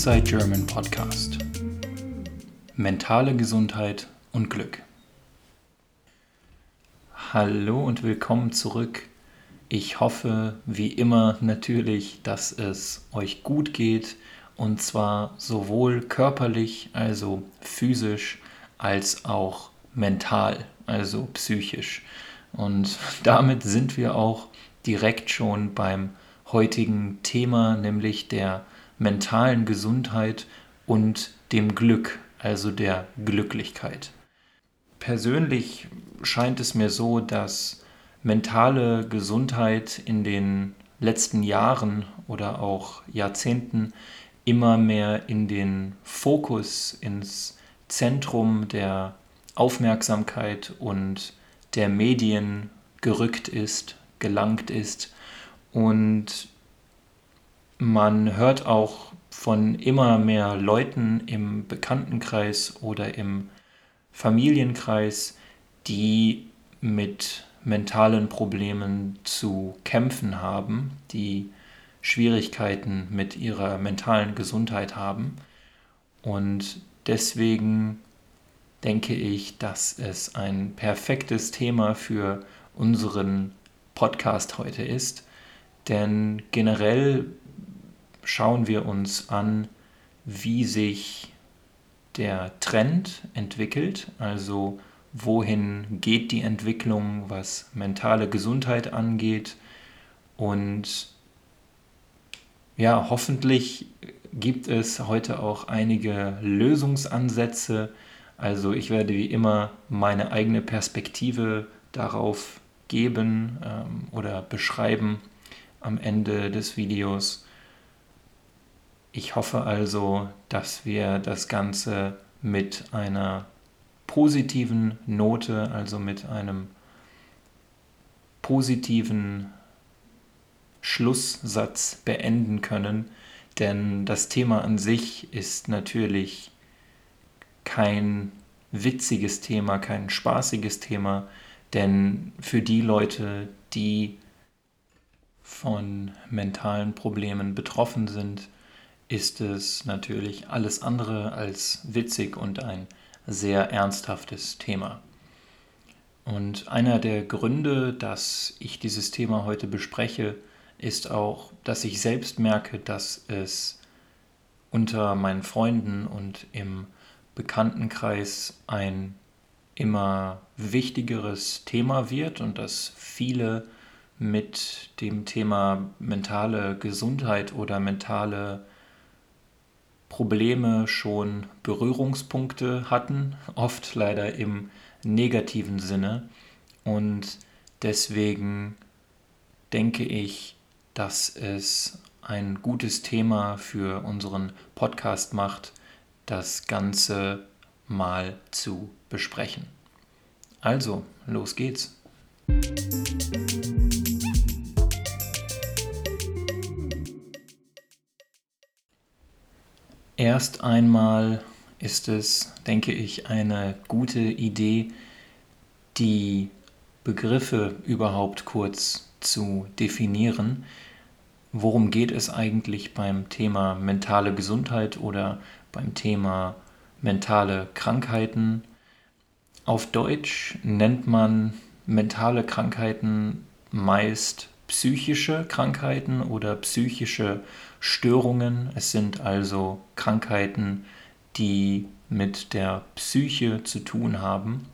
Inside German Podcast. Mentale Gesundheit und Glück. Hallo und willkommen zurück. Ich hoffe, wie immer natürlich, dass es euch gut geht und zwar sowohl körperlich, also physisch, als auch mental, also psychisch. Und damit sind wir auch direkt schon beim heutigen Thema, nämlich der mentalen Gesundheit und dem Glück, also der Glücklichkeit. Persönlich scheint es mir so, dass mentale Gesundheit in den letzten Jahren oder auch Jahrzehnten immer mehr in den Fokus, ins Zentrum der Aufmerksamkeit und der Medien gerückt ist, gelangt ist und man hört auch von immer mehr Leuten im Bekanntenkreis oder im Familienkreis, die mit mentalen Problemen zu kämpfen haben, die Schwierigkeiten mit ihrer mentalen Gesundheit haben. Und deswegen denke ich, dass es ein perfektes Thema für unseren Podcast heute ist. Denn generell schauen wir uns an, wie sich der Trend entwickelt, also wohin geht die Entwicklung, was mentale Gesundheit angeht und ja, hoffentlich gibt es heute auch einige Lösungsansätze. Also ich werde wie immer meine eigene Perspektive darauf geben ähm, oder beschreiben am Ende des Videos. Ich hoffe also, dass wir das Ganze mit einer positiven Note, also mit einem positiven Schlusssatz beenden können, denn das Thema an sich ist natürlich kein witziges Thema, kein spaßiges Thema, denn für die Leute, die von mentalen Problemen betroffen sind, ist es natürlich alles andere als witzig und ein sehr ernsthaftes Thema. Und einer der Gründe, dass ich dieses Thema heute bespreche, ist auch, dass ich selbst merke, dass es unter meinen Freunden und im Bekanntenkreis ein immer wichtigeres Thema wird und dass viele mit dem Thema mentale Gesundheit oder mentale Probleme schon Berührungspunkte hatten, oft leider im negativen Sinne. Und deswegen denke ich, dass es ein gutes Thema für unseren Podcast macht, das Ganze mal zu besprechen. Also, los geht's. Erst einmal ist es, denke ich, eine gute Idee, die Begriffe überhaupt kurz zu definieren. Worum geht es eigentlich beim Thema mentale Gesundheit oder beim Thema mentale Krankheiten? Auf Deutsch nennt man mentale Krankheiten meist psychische Krankheiten oder psychische Störungen. Es sind also Krankheiten, die mit der Psyche zu tun haben,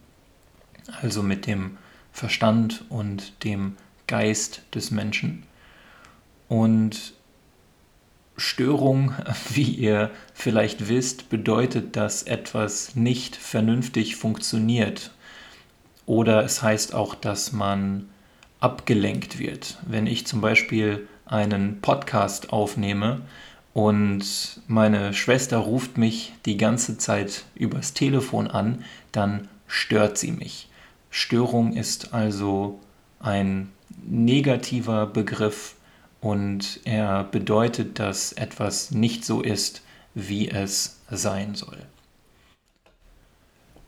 also mit dem Verstand und dem Geist des Menschen. Und Störung, wie ihr vielleicht wisst, bedeutet, dass etwas nicht vernünftig funktioniert. Oder es heißt auch, dass man abgelenkt wird. Wenn ich zum Beispiel einen Podcast aufnehme und meine Schwester ruft mich die ganze Zeit übers Telefon an, dann stört sie mich. Störung ist also ein negativer Begriff und er bedeutet, dass etwas nicht so ist, wie es sein soll.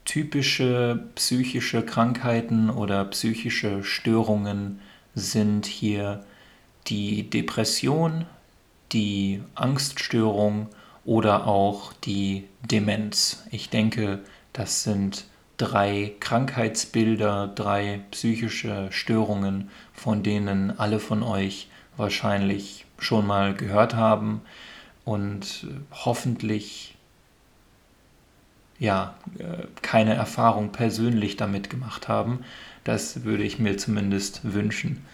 Typische psychische Krankheiten oder psychische Störungen sind hier die Depression, die Angststörung oder auch die Demenz. Ich denke, das sind drei Krankheitsbilder, drei psychische Störungen, von denen alle von euch wahrscheinlich schon mal gehört haben und hoffentlich ja äh, keine Erfahrung persönlich damit gemacht haben. Das würde ich mir zumindest wünschen.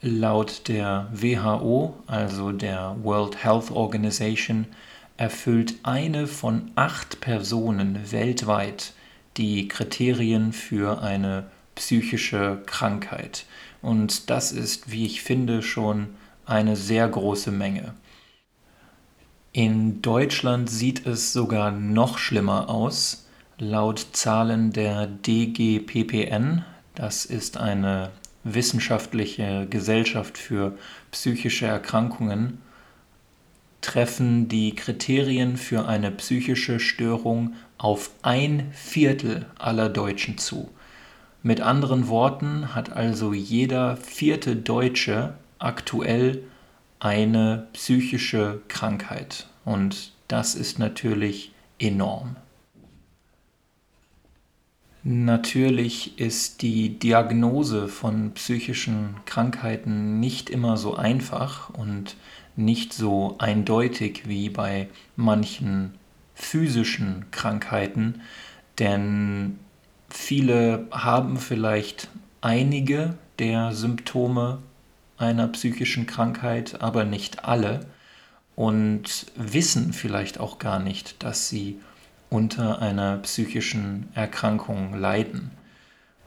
Laut der WHO, also der World Health Organization, erfüllt eine von acht Personen weltweit die Kriterien für eine psychische Krankheit. Und das ist, wie ich finde, schon eine sehr große Menge. In Deutschland sieht es sogar noch schlimmer aus. Laut Zahlen der DGPPN, das ist eine wissenschaftliche Gesellschaft für psychische Erkrankungen treffen die Kriterien für eine psychische Störung auf ein Viertel aller Deutschen zu. Mit anderen Worten hat also jeder vierte Deutsche aktuell eine psychische Krankheit. Und das ist natürlich enorm. Natürlich ist die Diagnose von psychischen Krankheiten nicht immer so einfach und nicht so eindeutig wie bei manchen physischen Krankheiten, denn viele haben vielleicht einige der Symptome einer psychischen Krankheit, aber nicht alle und wissen vielleicht auch gar nicht, dass sie unter einer psychischen Erkrankung leiden.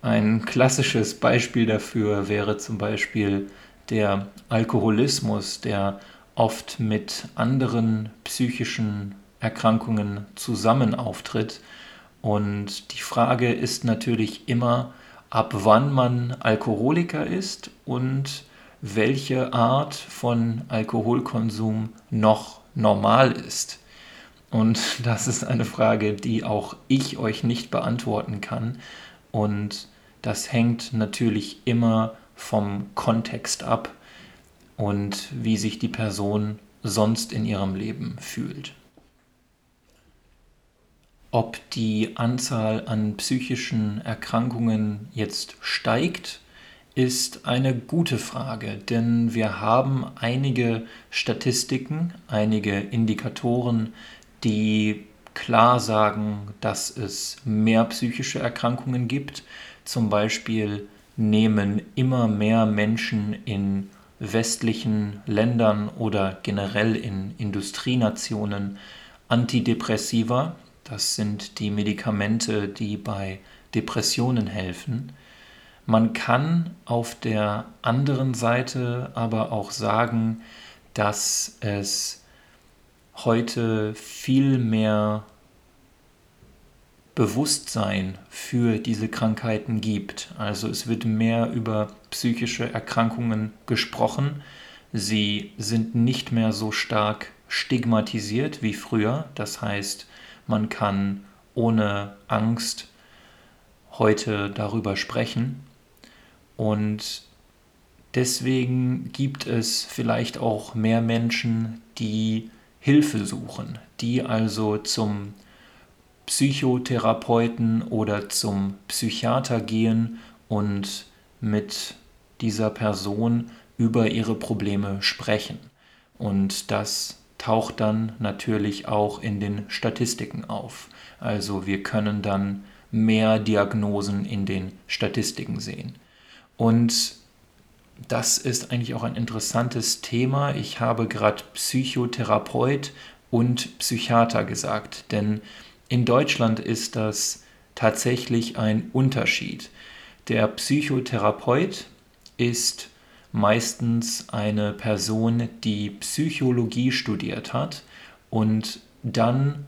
Ein klassisches Beispiel dafür wäre zum Beispiel der Alkoholismus, der oft mit anderen psychischen Erkrankungen zusammen auftritt. Und die Frage ist natürlich immer, ab wann man Alkoholiker ist und welche Art von Alkoholkonsum noch normal ist. Und das ist eine Frage, die auch ich euch nicht beantworten kann. Und das hängt natürlich immer vom Kontext ab und wie sich die Person sonst in ihrem Leben fühlt. Ob die Anzahl an psychischen Erkrankungen jetzt steigt, ist eine gute Frage, denn wir haben einige Statistiken, einige Indikatoren, die klar sagen, dass es mehr psychische Erkrankungen gibt. Zum Beispiel nehmen immer mehr Menschen in westlichen Ländern oder generell in Industrienationen Antidepressiva. Das sind die Medikamente, die bei Depressionen helfen. Man kann auf der anderen Seite aber auch sagen, dass es heute viel mehr Bewusstsein für diese Krankheiten gibt. Also es wird mehr über psychische Erkrankungen gesprochen. Sie sind nicht mehr so stark stigmatisiert wie früher. Das heißt, man kann ohne Angst heute darüber sprechen. Und deswegen gibt es vielleicht auch mehr Menschen, die Hilfe suchen, die also zum Psychotherapeuten oder zum Psychiater gehen und mit dieser Person über ihre Probleme sprechen. Und das taucht dann natürlich auch in den Statistiken auf. Also wir können dann mehr Diagnosen in den Statistiken sehen. Und das ist eigentlich auch ein interessantes Thema. Ich habe gerade Psychotherapeut und Psychiater gesagt, denn in Deutschland ist das tatsächlich ein Unterschied. Der Psychotherapeut ist meistens eine Person, die Psychologie studiert hat und dann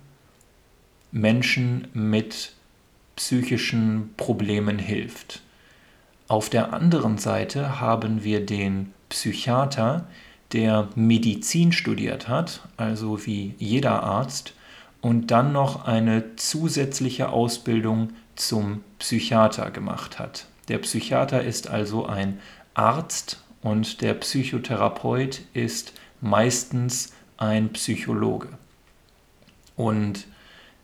Menschen mit psychischen Problemen hilft. Auf der anderen Seite haben wir den Psychiater, der Medizin studiert hat, also wie jeder Arzt, und dann noch eine zusätzliche Ausbildung zum Psychiater gemacht hat. Der Psychiater ist also ein Arzt und der Psychotherapeut ist meistens ein Psychologe. Und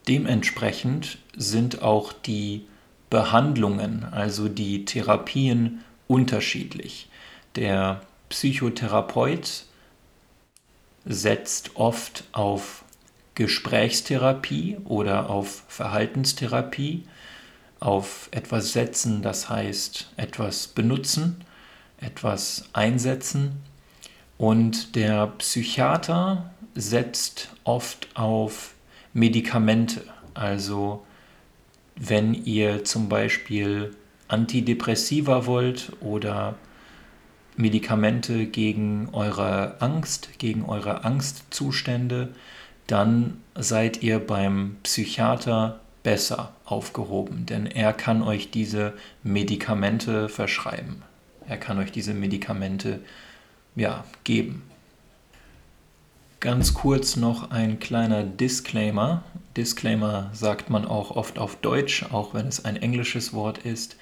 dementsprechend sind auch die Behandlungen, also die Therapien unterschiedlich. Der Psychotherapeut setzt oft auf Gesprächstherapie oder auf Verhaltenstherapie, auf etwas setzen, das heißt etwas benutzen, etwas einsetzen. Und der Psychiater setzt oft auf Medikamente, also wenn ihr zum Beispiel Antidepressiva wollt oder Medikamente gegen eure Angst, gegen eure Angstzustände, dann seid ihr beim Psychiater besser aufgehoben, denn er kann euch diese Medikamente verschreiben. Er kann euch diese Medikamente ja, geben. Ganz kurz noch ein kleiner Disclaimer. Disclaimer sagt man auch oft auf Deutsch, auch wenn es ein englisches Wort ist.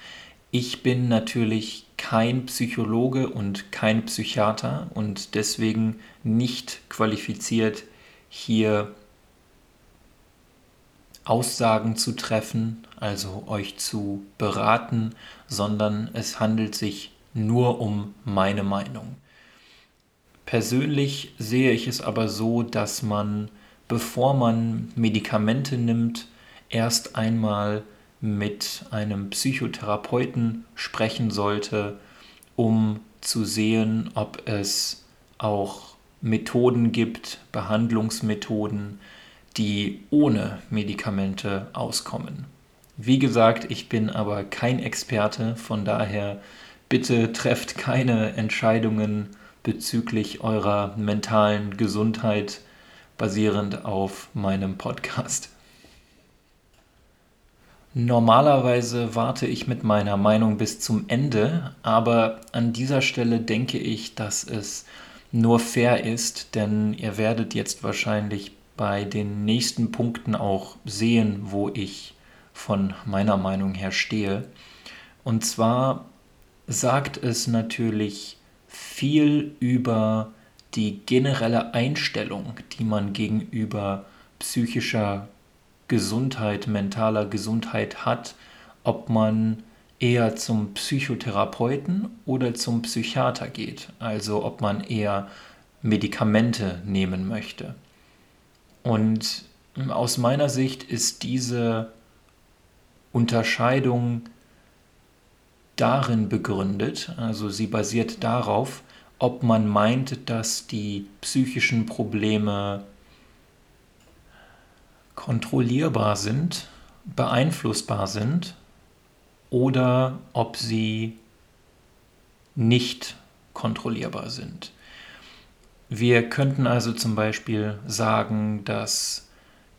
Ich bin natürlich kein Psychologe und kein Psychiater und deswegen nicht qualifiziert, hier Aussagen zu treffen, also euch zu beraten, sondern es handelt sich nur um meine Meinung. Persönlich sehe ich es aber so, dass man, bevor man Medikamente nimmt, erst einmal mit einem Psychotherapeuten sprechen sollte, um zu sehen, ob es auch Methoden gibt, Behandlungsmethoden, die ohne Medikamente auskommen. Wie gesagt, ich bin aber kein Experte, von daher bitte trefft keine Entscheidungen bezüglich eurer mentalen Gesundheit basierend auf meinem Podcast. Normalerweise warte ich mit meiner Meinung bis zum Ende, aber an dieser Stelle denke ich, dass es nur fair ist, denn ihr werdet jetzt wahrscheinlich bei den nächsten Punkten auch sehen, wo ich von meiner Meinung her stehe. Und zwar sagt es natürlich viel über die generelle Einstellung, die man gegenüber psychischer Gesundheit, mentaler Gesundheit hat, ob man eher zum Psychotherapeuten oder zum Psychiater geht, also ob man eher Medikamente nehmen möchte. Und aus meiner Sicht ist diese Unterscheidung darin begründet, also sie basiert darauf, ob man meint, dass die psychischen Probleme kontrollierbar sind, beeinflussbar sind oder ob sie nicht kontrollierbar sind. Wir könnten also zum Beispiel sagen, dass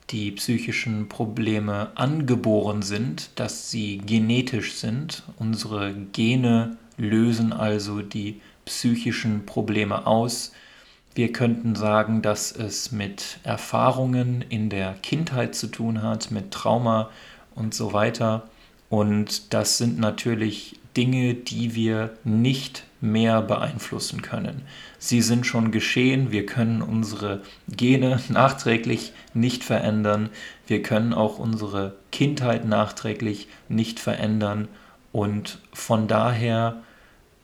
die psychischen Probleme angeboren sind, dass sie genetisch sind. Unsere Gene lösen also die psychischen Probleme aus. Wir könnten sagen, dass es mit Erfahrungen in der Kindheit zu tun hat, mit Trauma und so weiter. Und das sind natürlich Dinge, die wir nicht mehr beeinflussen können. Sie sind schon geschehen, wir können unsere Gene nachträglich nicht verändern, wir können auch unsere Kindheit nachträglich nicht verändern und von daher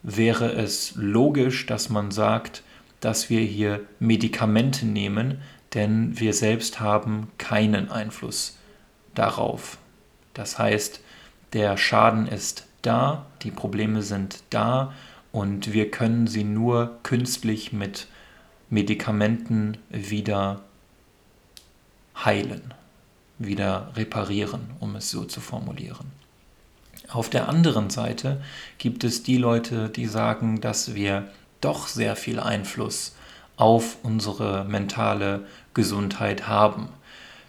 wäre es logisch, dass man sagt, dass wir hier Medikamente nehmen, denn wir selbst haben keinen Einfluss darauf. Das heißt, der Schaden ist da, die Probleme sind da und wir können sie nur künstlich mit Medikamenten wieder heilen, wieder reparieren, um es so zu formulieren. Auf der anderen Seite gibt es die Leute, die sagen, dass wir doch sehr viel Einfluss auf unsere mentale Gesundheit haben.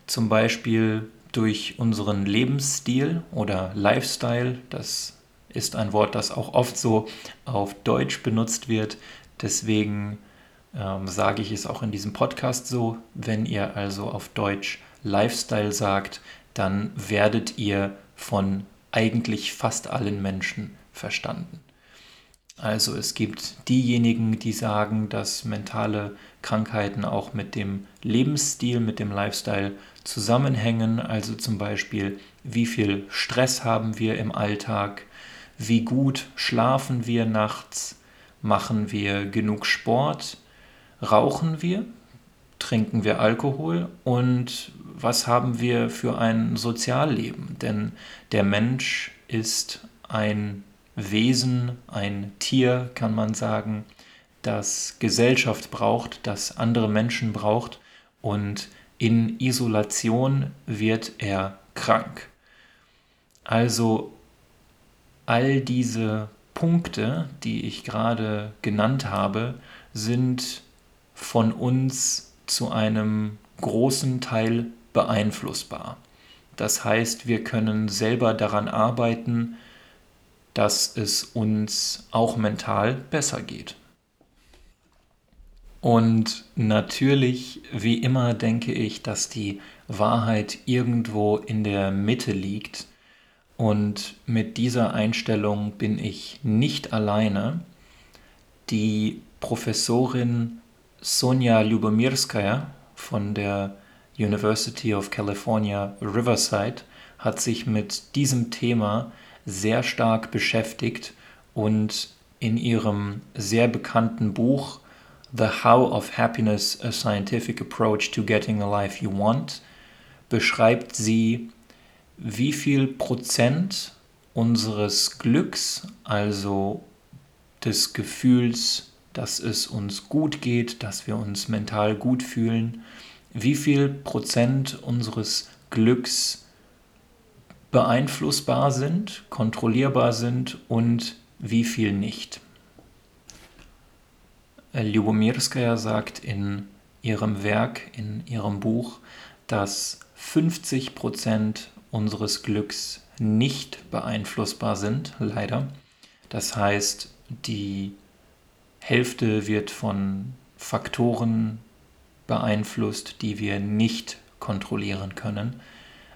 Zum Beispiel durch unseren Lebensstil oder Lifestyle. Das ist ein Wort, das auch oft so auf Deutsch benutzt wird. Deswegen ähm, sage ich es auch in diesem Podcast so. Wenn ihr also auf Deutsch Lifestyle sagt, dann werdet ihr von eigentlich fast allen Menschen verstanden. Also es gibt diejenigen, die sagen, dass mentale Krankheiten auch mit dem Lebensstil, mit dem Lifestyle zusammenhängen. Also zum Beispiel, wie viel Stress haben wir im Alltag, wie gut schlafen wir nachts, machen wir genug Sport, rauchen wir, trinken wir Alkohol und was haben wir für ein Sozialleben? Denn der Mensch ist ein Wesen, ein Tier, kann man sagen, das Gesellschaft braucht, das andere Menschen braucht und in Isolation wird er krank. Also all diese Punkte, die ich gerade genannt habe, sind von uns zu einem großen Teil beeinflussbar. Das heißt, wir können selber daran arbeiten, dass es uns auch mental besser geht. Und natürlich, wie immer, denke ich, dass die Wahrheit irgendwo in der Mitte liegt. Und mit dieser Einstellung bin ich nicht alleine. Die Professorin Sonja Lubomirskaya von der University of California Riverside hat sich mit diesem Thema sehr stark beschäftigt und in ihrem sehr bekannten Buch The How of Happiness, a Scientific Approach to Getting a Life You Want beschreibt sie, wie viel Prozent unseres Glücks, also des Gefühls, dass es uns gut geht, dass wir uns mental gut fühlen, wie viel Prozent unseres Glücks beeinflussbar sind, kontrollierbar sind und wie viel nicht. Ljubomirskaya sagt in ihrem Werk, in ihrem Buch, dass 50 Prozent unseres Glücks nicht beeinflussbar sind, leider. Das heißt, die Hälfte wird von Faktoren beeinflusst, die wir nicht kontrollieren können.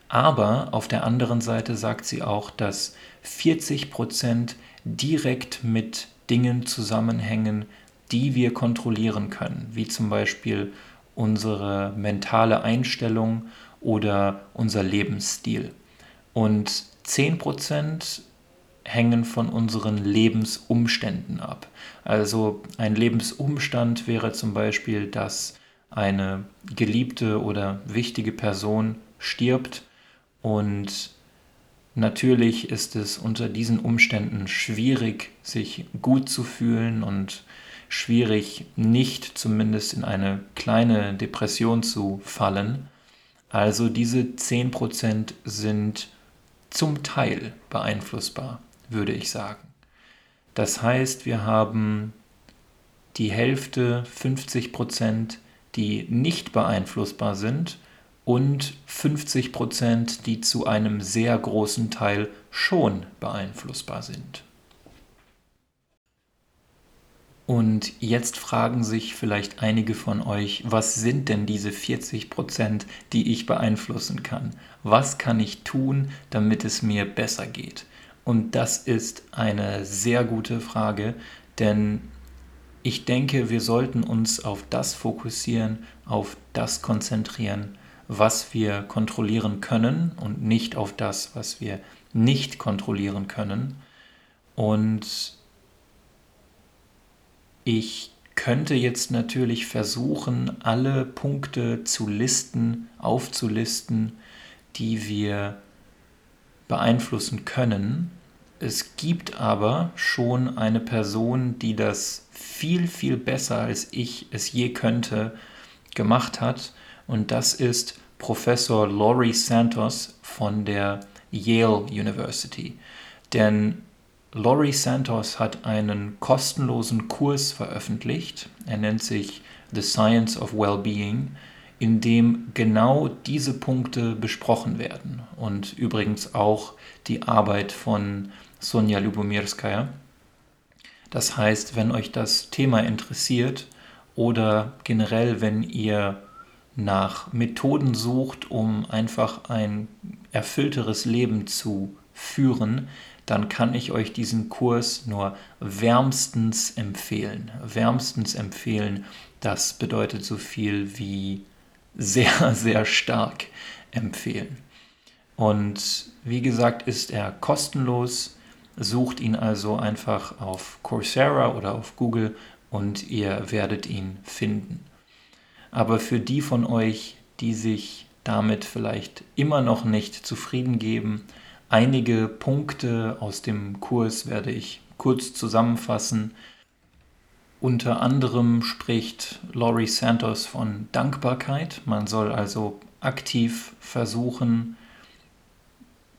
Aber auf der anderen Seite sagt sie auch, dass 40 Prozent direkt mit Dingen zusammenhängen, die wir kontrollieren können, wie zum Beispiel unsere mentale Einstellung oder unser Lebensstil. Und 10 Prozent hängen von unseren Lebensumständen ab. Also ein Lebensumstand wäre zum Beispiel, dass eine geliebte oder wichtige Person stirbt und natürlich ist es unter diesen Umständen schwierig, sich gut zu fühlen und schwierig, nicht zumindest in eine kleine Depression zu fallen. Also diese 10% sind zum Teil beeinflussbar, würde ich sagen. Das heißt, wir haben die Hälfte, 50%, die nicht beeinflussbar sind und 50 Prozent, die zu einem sehr großen Teil schon beeinflussbar sind. Und jetzt fragen sich vielleicht einige von euch, was sind denn diese 40 Prozent, die ich beeinflussen kann? Was kann ich tun, damit es mir besser geht? Und das ist eine sehr gute Frage, denn ich denke, wir sollten uns auf das fokussieren, auf das konzentrieren, was wir kontrollieren können und nicht auf das, was wir nicht kontrollieren können. Und ich könnte jetzt natürlich versuchen, alle Punkte zu listen, aufzulisten, die wir beeinflussen können. Es gibt aber schon eine Person, die das viel, viel besser als ich es je könnte gemacht hat und das ist Professor Laurie Santos von der Yale University. Denn Laurie Santos hat einen kostenlosen Kurs veröffentlicht, er nennt sich The Science of Wellbeing, in dem genau diese Punkte besprochen werden und übrigens auch die Arbeit von Sonja Lubomirskaya. Das heißt, wenn euch das Thema interessiert oder generell, wenn ihr nach Methoden sucht, um einfach ein erfüllteres Leben zu führen, dann kann ich euch diesen Kurs nur wärmstens empfehlen. Wärmstens empfehlen, das bedeutet so viel wie sehr, sehr stark empfehlen. Und wie gesagt, ist er kostenlos. Sucht ihn also einfach auf Coursera oder auf Google und ihr werdet ihn finden. Aber für die von euch, die sich damit vielleicht immer noch nicht zufrieden geben, einige Punkte aus dem Kurs werde ich kurz zusammenfassen. Unter anderem spricht Laurie Santos von Dankbarkeit. Man soll also aktiv versuchen,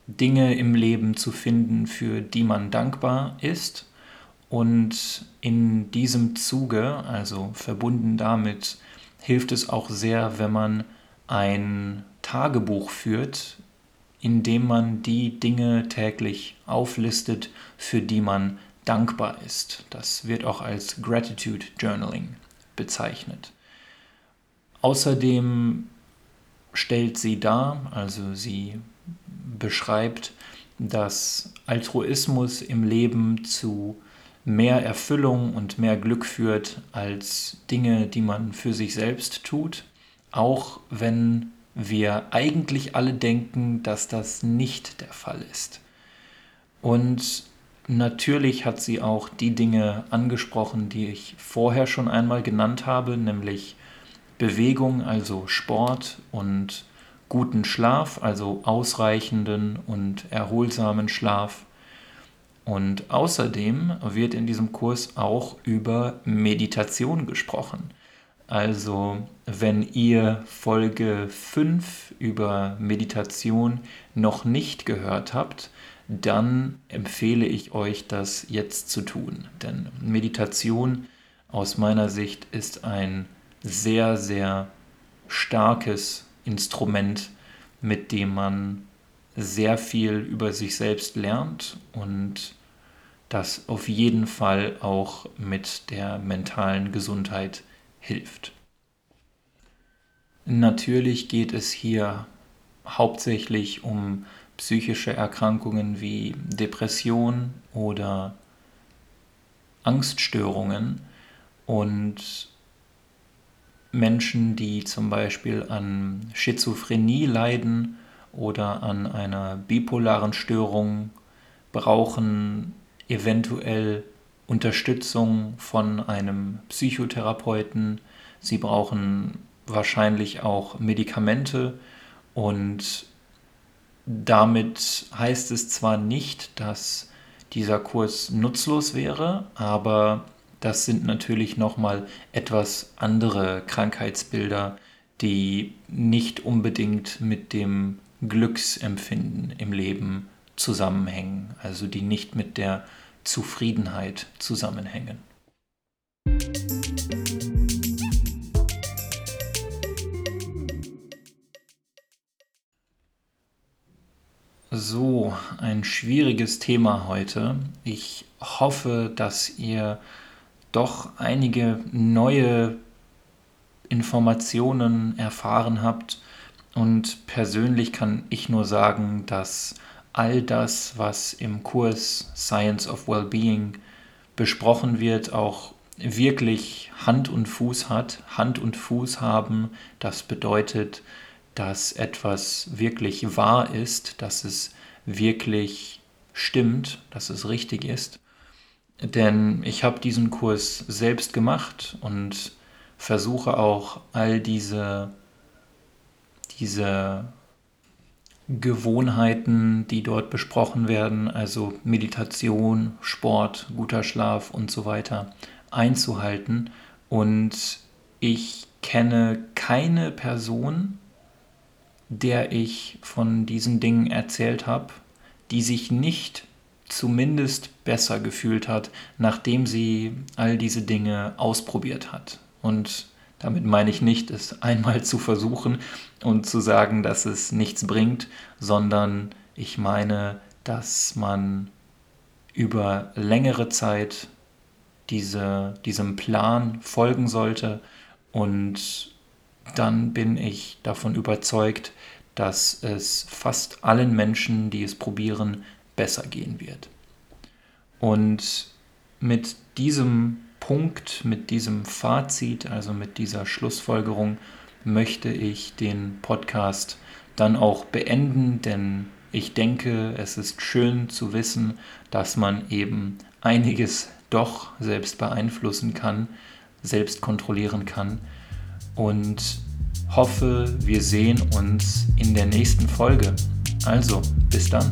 Dinge im Leben zu finden, für die man dankbar ist. Und in diesem Zuge, also verbunden damit, hilft es auch sehr, wenn man ein Tagebuch führt, in dem man die Dinge täglich auflistet, für die man dankbar ist. Das wird auch als Gratitude Journaling bezeichnet. Außerdem stellt sie dar, also sie beschreibt, dass Altruismus im Leben zu mehr Erfüllung und mehr Glück führt als Dinge, die man für sich selbst tut, auch wenn wir eigentlich alle denken, dass das nicht der Fall ist. Und natürlich hat sie auch die Dinge angesprochen, die ich vorher schon einmal genannt habe, nämlich Bewegung, also Sport und guten Schlaf, also ausreichenden und erholsamen Schlaf. Und außerdem wird in diesem Kurs auch über Meditation gesprochen. Also wenn ihr Folge 5 über Meditation noch nicht gehört habt, dann empfehle ich euch das jetzt zu tun. Denn Meditation aus meiner Sicht ist ein sehr, sehr starkes Instrument, mit dem man sehr viel über sich selbst lernt und das auf jeden Fall auch mit der mentalen Gesundheit hilft. Natürlich geht es hier hauptsächlich um psychische Erkrankungen wie Depression oder Angststörungen und Menschen, die zum Beispiel an Schizophrenie leiden oder an einer bipolaren Störung, brauchen eventuell Unterstützung von einem Psychotherapeuten. Sie brauchen wahrscheinlich auch Medikamente und damit heißt es zwar nicht, dass dieser Kurs nutzlos wäre, aber das sind natürlich nochmal etwas andere Krankheitsbilder, die nicht unbedingt mit dem Glücksempfinden im Leben zusammenhängen, also die nicht mit der Zufriedenheit zusammenhängen. So, ein schwieriges Thema heute. Ich hoffe, dass ihr doch einige neue Informationen erfahren habt. Und persönlich kann ich nur sagen, dass all das, was im Kurs Science of Wellbeing besprochen wird, auch wirklich Hand und Fuß hat. Hand und Fuß haben, das bedeutet, dass etwas wirklich wahr ist, dass es wirklich stimmt, dass es richtig ist. Denn ich habe diesen Kurs selbst gemacht und versuche auch all diese, diese Gewohnheiten, die dort besprochen werden, also Meditation, Sport, guter Schlaf und so weiter, einzuhalten. Und ich kenne keine Person, der ich von diesen Dingen erzählt habe, die sich nicht zumindest besser gefühlt hat, nachdem sie all diese Dinge ausprobiert hat. Und damit meine ich nicht, es einmal zu versuchen und zu sagen, dass es nichts bringt, sondern ich meine, dass man über längere Zeit diese, diesem Plan folgen sollte und dann bin ich davon überzeugt, dass es fast allen Menschen, die es probieren, besser gehen wird. Und mit diesem Punkt, mit diesem Fazit, also mit dieser Schlussfolgerung, möchte ich den Podcast dann auch beenden, denn ich denke, es ist schön zu wissen, dass man eben einiges doch selbst beeinflussen kann, selbst kontrollieren kann und hoffe, wir sehen uns in der nächsten Folge. Also, bis dann.